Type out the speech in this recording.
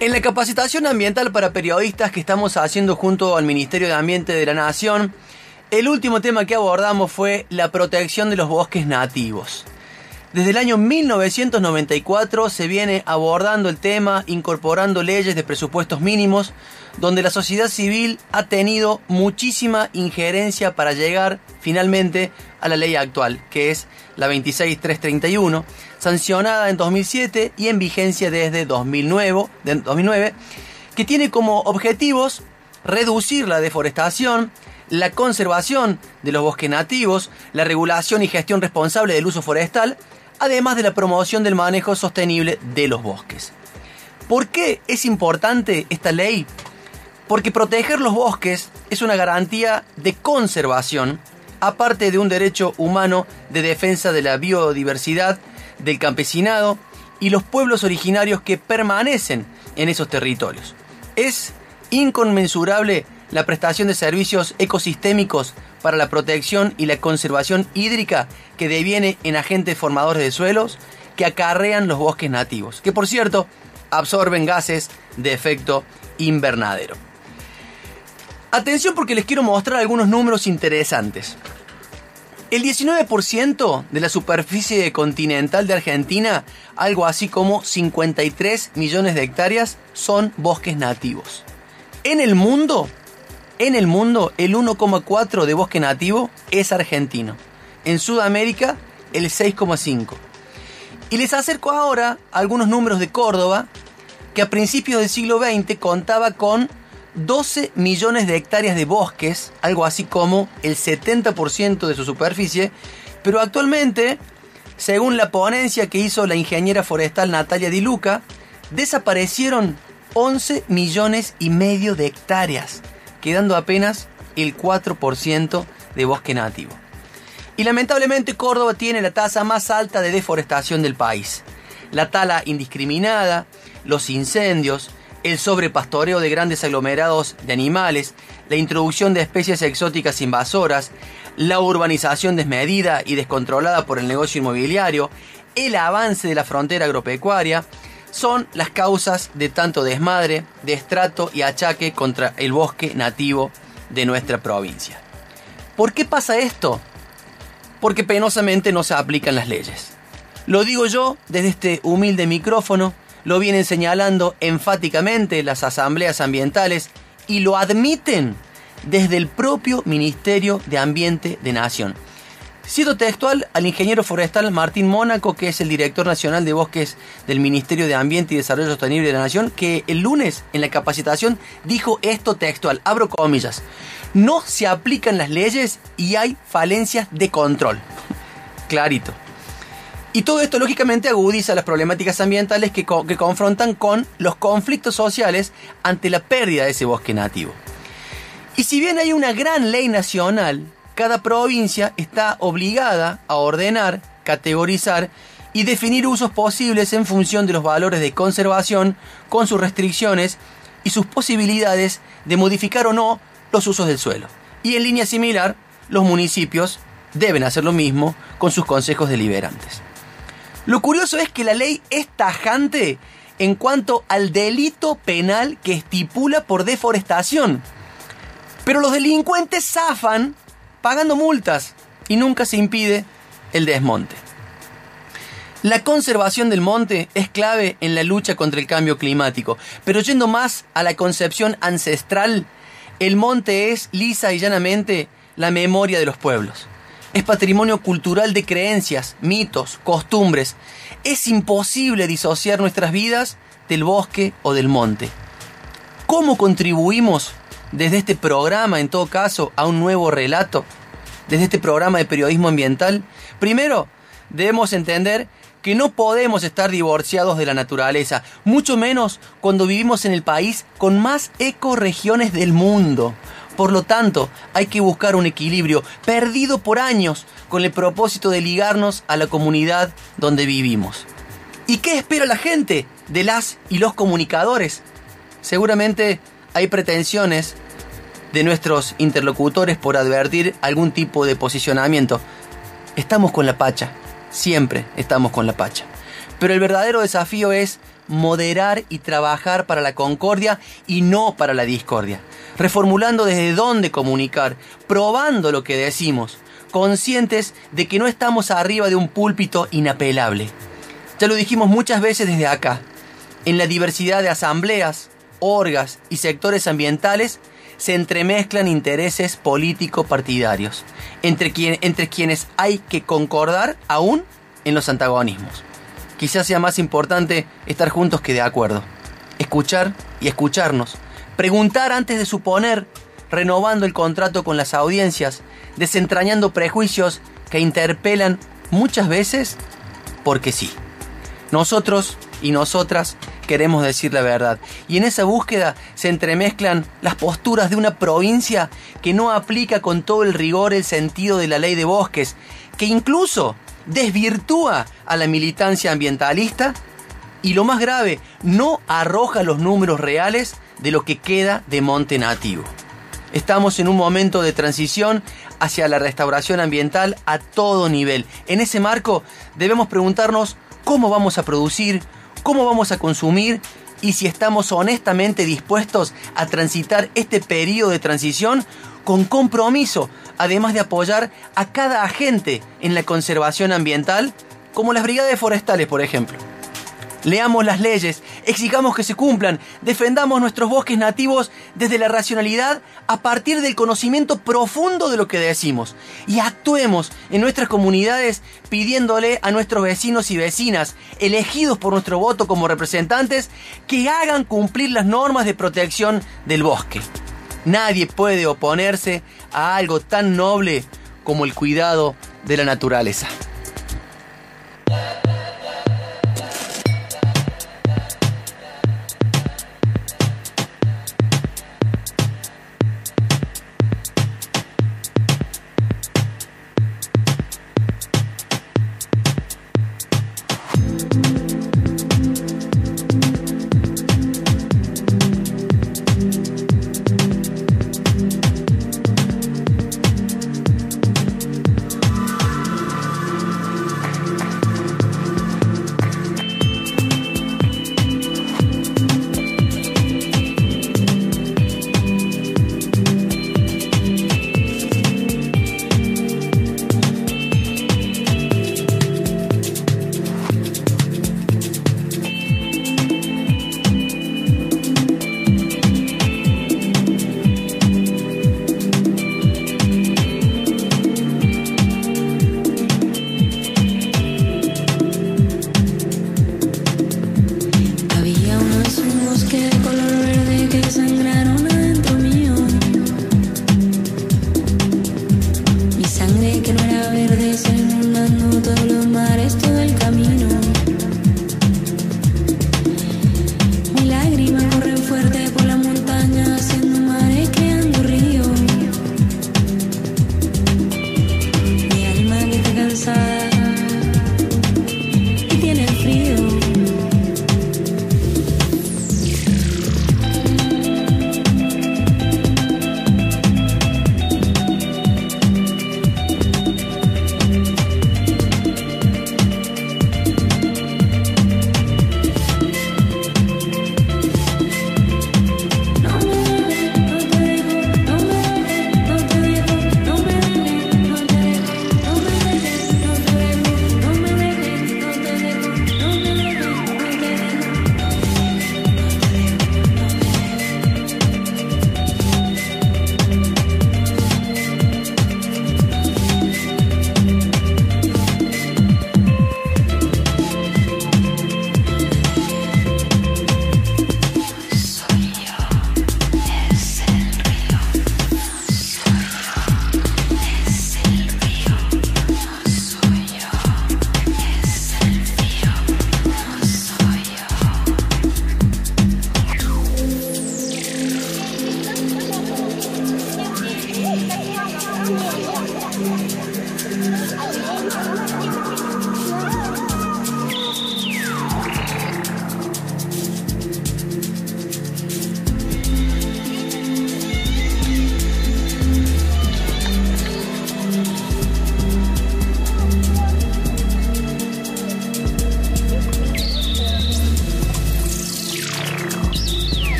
En la capacitación ambiental para periodistas que estamos haciendo junto al Ministerio de Ambiente de la Nación, el último tema que abordamos fue la protección de los bosques nativos. Desde el año 1994 se viene abordando el tema, incorporando leyes de presupuestos mínimos, donde la sociedad civil ha tenido muchísima injerencia para llegar finalmente a la ley actual, que es la 26331, sancionada en 2007 y en vigencia desde 2009, 2009 que tiene como objetivos reducir la deforestación, la conservación de los bosques nativos, la regulación y gestión responsable del uso forestal, además de la promoción del manejo sostenible de los bosques. ¿Por qué es importante esta ley? Porque proteger los bosques es una garantía de conservación, aparte de un derecho humano de defensa de la biodiversidad, del campesinado y los pueblos originarios que permanecen en esos territorios. Es inconmensurable la prestación de servicios ecosistémicos para la protección y la conservación hídrica que deviene en agentes formadores de suelos que acarrean los bosques nativos, que por cierto absorben gases de efecto invernadero. Atención porque les quiero mostrar algunos números interesantes. El 19% de la superficie continental de Argentina, algo así como 53 millones de hectáreas, son bosques nativos. En el mundo, en el mundo, el 1,4 de bosque nativo es argentino. En Sudamérica, el 6,5. Y les acerco ahora algunos números de Córdoba, que a principios del siglo XX contaba con 12 millones de hectáreas de bosques, algo así como el 70% de su superficie, pero actualmente, según la ponencia que hizo la ingeniera forestal Natalia Di Luca, desaparecieron 11 millones y medio de hectáreas, quedando apenas el 4% de bosque nativo. Y lamentablemente Córdoba tiene la tasa más alta de deforestación del país. La tala indiscriminada, los incendios, el sobrepastoreo de grandes aglomerados de animales, la introducción de especies exóticas invasoras, la urbanización desmedida y descontrolada por el negocio inmobiliario, el avance de la frontera agropecuaria, son las causas de tanto desmadre, destrato y achaque contra el bosque nativo de nuestra provincia. ¿Por qué pasa esto? Porque penosamente no se aplican las leyes. Lo digo yo desde este humilde micrófono lo vienen señalando enfáticamente las asambleas ambientales y lo admiten desde el propio Ministerio de Ambiente de Nación. Cito textual al ingeniero forestal Martín Mónaco, que es el director nacional de bosques del Ministerio de Ambiente y Desarrollo Sostenible de la Nación, que el lunes en la capacitación dijo esto textual, abro comillas, no se aplican las leyes y hay falencias de control. Clarito. Y todo esto lógicamente agudiza las problemáticas ambientales que, que, confrontan con los conflictos sociales ante la pérdida de ese bosque nativo. Y si bien hay una gran ley nacional, cada provincia está obligada a ordenar, categorizar y definir usos posibles en función de los valores de conservación, con sus restricciones y sus posibilidades de modificar o no los usos del suelo. Y en línea similar, los municipios deben hacer lo mismo con sus consejos deliberantes. Lo curioso es que la ley es tajante en cuanto al delito penal que estipula por deforestación. Pero los delincuentes zafan pagando multas y nunca se impide el desmonte. La conservación del monte es clave en la lucha contra el cambio climático, pero yendo más a la concepción ancestral, el monte es lisa y llanamente la memoria de los pueblos es patrimonio cultural de creencias, mitos, costumbres. Es imposible disociar nuestras vidas del bosque o del monte. ¿Cómo contribuimos desde este programa, en todo caso, a un nuevo relato? Desde este programa de periodismo ambiental. Primero, debemos entender que no podemos estar divorciados de la naturaleza, mucho menos cuando vivimos en el país con más ecoregiones del mundo. Por lo tanto, hay que buscar un equilibrio perdido por años con el propósito de ligarnos a la comunidad donde vivimos. ¿Y qué espera la gente de las y los comunicadores? Seguramente hay pretensiones de nuestros interlocutores por advertir algún tipo de posicionamiento. Estamos con la pacha, siempre estamos con la pacha. Pero el verdadero desafío es moderar y trabajar para la concordia y no para la discordia, reformulando desde dónde comunicar, probando lo que decimos, conscientes de que no estamos arriba de un púlpito inapelable. Ya lo dijimos muchas veces desde acá, en la diversidad de asambleas, orgas y sectores ambientales se entremezclan intereses político-partidarios, entre, entre quienes hay que concordar aún en los antagonismos. Quizás sea más importante estar juntos que de acuerdo. Escuchar y escucharnos. Preguntar antes de suponer, renovando el contrato con las audiencias, desentrañando prejuicios que interpelan muchas veces porque sí. Nosotros y nosotras queremos decir la verdad. Y en esa búsqueda se entremezclan las posturas de una provincia que no aplica con todo el rigor el sentido de la ley de bosques, que incluso desvirtúa a la militancia ambientalista y lo más grave, no arroja los números reales de lo que queda de monte nativo. Estamos en un momento de transición hacia la restauración ambiental a todo nivel. En ese marco debemos preguntarnos cómo vamos a producir, cómo vamos a consumir y si estamos honestamente dispuestos a transitar este periodo de transición con compromiso, además de apoyar a cada agente en la conservación ambiental, como las brigadas forestales, por ejemplo. Leamos las leyes, exigamos que se cumplan, defendamos nuestros bosques nativos desde la racionalidad a partir del conocimiento profundo de lo que decimos y actuemos en nuestras comunidades pidiéndole a nuestros vecinos y vecinas, elegidos por nuestro voto como representantes, que hagan cumplir las normas de protección del bosque. Nadie puede oponerse a algo tan noble como el cuidado de la naturaleza.